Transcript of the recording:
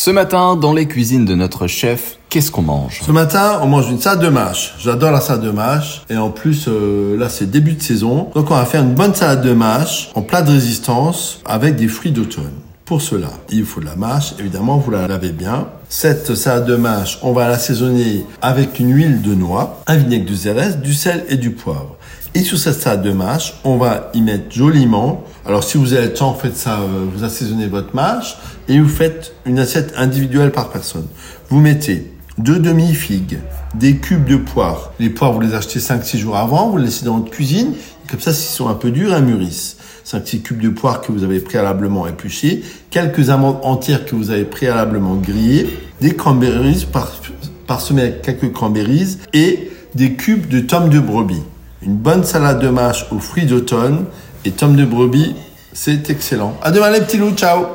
Ce matin, dans les cuisines de notre chef, qu'est-ce qu'on mange? Ce matin, on mange une salade de mâche. J'adore la salade de mâche. Et en plus, euh, là, c'est début de saison. Donc, on va faire une bonne salade de mâche en plat de résistance avec des fruits d'automne. Pour cela, il faut de la mâche. Évidemment, vous la lavez bien. Cette salade de mâche, on va l'assaisonner avec une huile de noix, un vinaigre de zérès, du sel et du poivre. Et sur cette salade de mâche, on va y mettre joliment. Alors, si vous avez le temps, faites ça, euh, vous assaisonnez votre mâche et vous faites une assiette individuelle par personne. Vous mettez deux demi-figues, des cubes de poire. Les poires, vous les achetez 5-6 jours avant, vous les laissez dans votre cuisine. Comme ça, s'ils sont un peu durs, elles mûrissent. 5-6 cubes de poire que vous avez préalablement épluchés, quelques amandes entières que vous avez préalablement grillées, des cranberries par, parsemées avec quelques cranberries et des cubes de tomes de brebis. Une bonne salade de mâche aux fruits d'automne et tomes de brebis, c'est excellent. À demain les petits loups, ciao